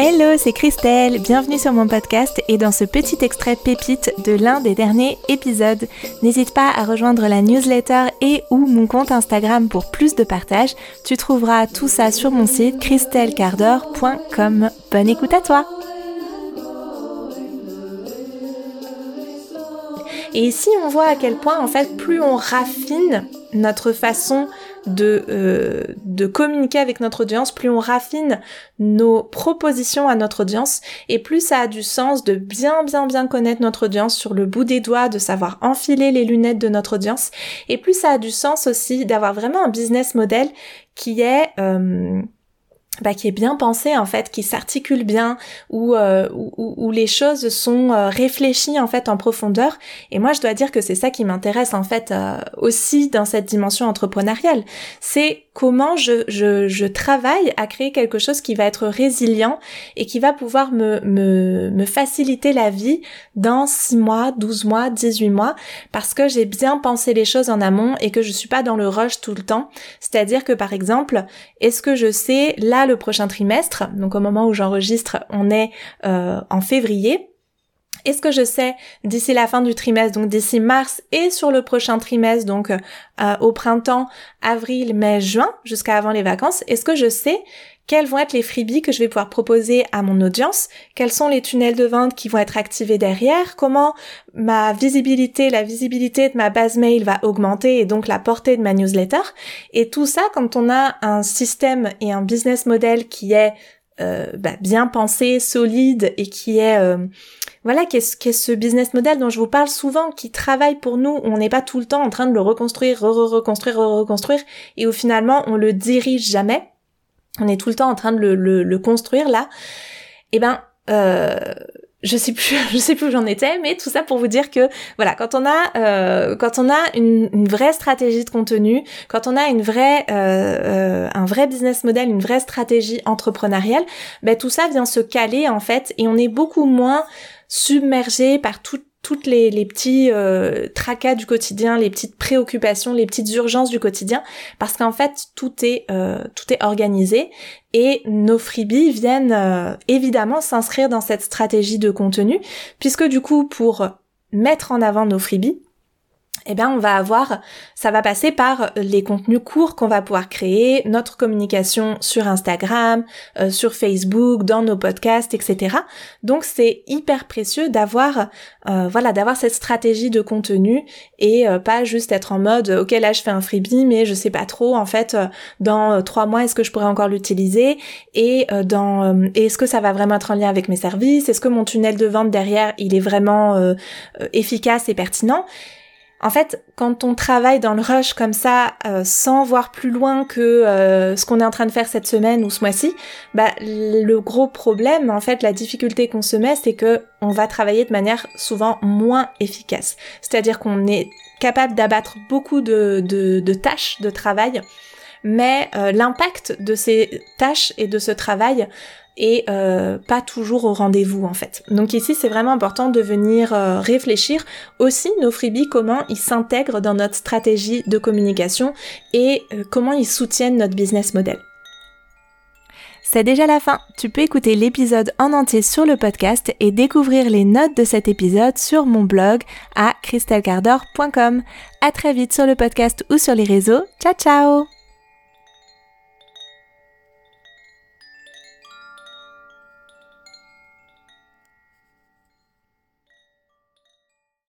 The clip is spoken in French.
Hello, c'est Christelle, bienvenue sur mon podcast et dans ce petit extrait pépite de l'un des derniers épisodes. N'hésite pas à rejoindre la newsletter et ou mon compte Instagram pour plus de partage. Tu trouveras tout ça sur mon site christellecardor.com. Bonne écoute à toi Et ici, on voit à quel point, en fait, plus on raffine notre façon de, euh, de communiquer avec notre audience, plus on raffine nos propositions à notre audience, et plus ça a du sens de bien bien bien connaître notre audience sur le bout des doigts, de savoir enfiler les lunettes de notre audience, et plus ça a du sens aussi d'avoir vraiment un business model qui est... Euh, bah, qui est bien pensé en fait, qui s'articule bien, où, euh, où, où, les choses sont euh, réfléchies en fait en profondeur. Et moi, je dois dire que c'est ça qui m'intéresse en fait euh, aussi dans cette dimension entrepreneuriale. C'est comment je, travaille à créer quelque chose qui va être résilient et qui va pouvoir me faciliter la vie dans 6 mois, 12 mois, 18 mois, parce que j'ai bien pensé les choses en amont et que je suis pas dans le rush tout le temps. C'est-à-dire que par exemple, est-ce que je sais là le prochain trimestre, donc au moment où j'enregistre, on est euh, en février, est-ce que je sais d'ici la fin du trimestre, donc d'ici mars et sur le prochain trimestre, donc euh, au printemps, avril, mai, juin, jusqu'à avant les vacances, est-ce que je sais quels vont être les freebies que je vais pouvoir proposer à mon audience, quels sont les tunnels de vente qui vont être activés derrière, comment ma visibilité, la visibilité de ma base mail va augmenter et donc la portée de ma newsletter? Et tout ça, quand on a un système et un business model qui est euh, bah, bien pensé, solide et qui est euh, voilà qu'est-ce qu'est ce business model dont je vous parle souvent, qui travaille pour nous. On n'est pas tout le temps en train de le reconstruire, re-reconstruire, re-reconstruire, et où finalement on le dirige jamais. On est tout le temps en train de le, le, construire là. Eh ben euh, je sais plus, je sais plus où j'en étais, mais tout ça pour vous dire que voilà, quand on a euh, quand on a une, vraie stratégie de contenu, quand on a une vraie euh, euh, un vrai business model, une vraie stratégie entrepreneuriale, ben tout ça vient se caler en fait, et on est beaucoup moins submergé par tout toutes les, petits euh, tracas du quotidien, les petites préoccupations, les petites urgences du quotidien, parce qu'en fait tout est euh, tout est organisé. Et nos freebies viennent euh, évidemment s'inscrire dans cette stratégie de contenu, puisque du coup pour mettre en avant nos freebies, eh bien on va avoir, ça va passer par les contenus courts qu'on va pouvoir créer, notre communication sur Instagram, euh, sur Facebook, dans nos podcasts, etc. Donc c'est hyper précieux d'avoir, euh, voilà, d'avoir cette stratégie de contenu et euh, pas juste être en mode, ok là je fais un freebie mais je sais pas trop en fait dans trois mois est-ce que je pourrais encore l'utiliser et dans est-ce que ça va vraiment être en lien avec mes services, est-ce que mon tunnel de vente derrière il est vraiment efficace et pertinent? En fait, quand on travaille dans le rush comme ça, euh, sans voir plus loin que euh, ce qu'on est en train de faire cette semaine ou ce mois-ci, bah le gros problème, en fait, la difficulté qu'on se met, c'est que on va travailler de manière souvent moins efficace. C'est-à-dire qu'on est capable d'abattre beaucoup de, tâches de travail, mais euh, l'impact de ces tâches et de ce travail et euh, pas toujours au rendez-vous en fait. Donc ici c'est vraiment important de venir euh, réfléchir aussi nos freebies, comment ils s'intègrent dans notre stratégie de communication et euh, comment ils soutiennent notre business model. C'est déjà la fin. Tu peux écouter l'épisode en entier sur le podcast et découvrir les notes de cet épisode sur mon blog à christelcardor.com. À très vite sur le podcast ou sur les réseaux. Ciao ciao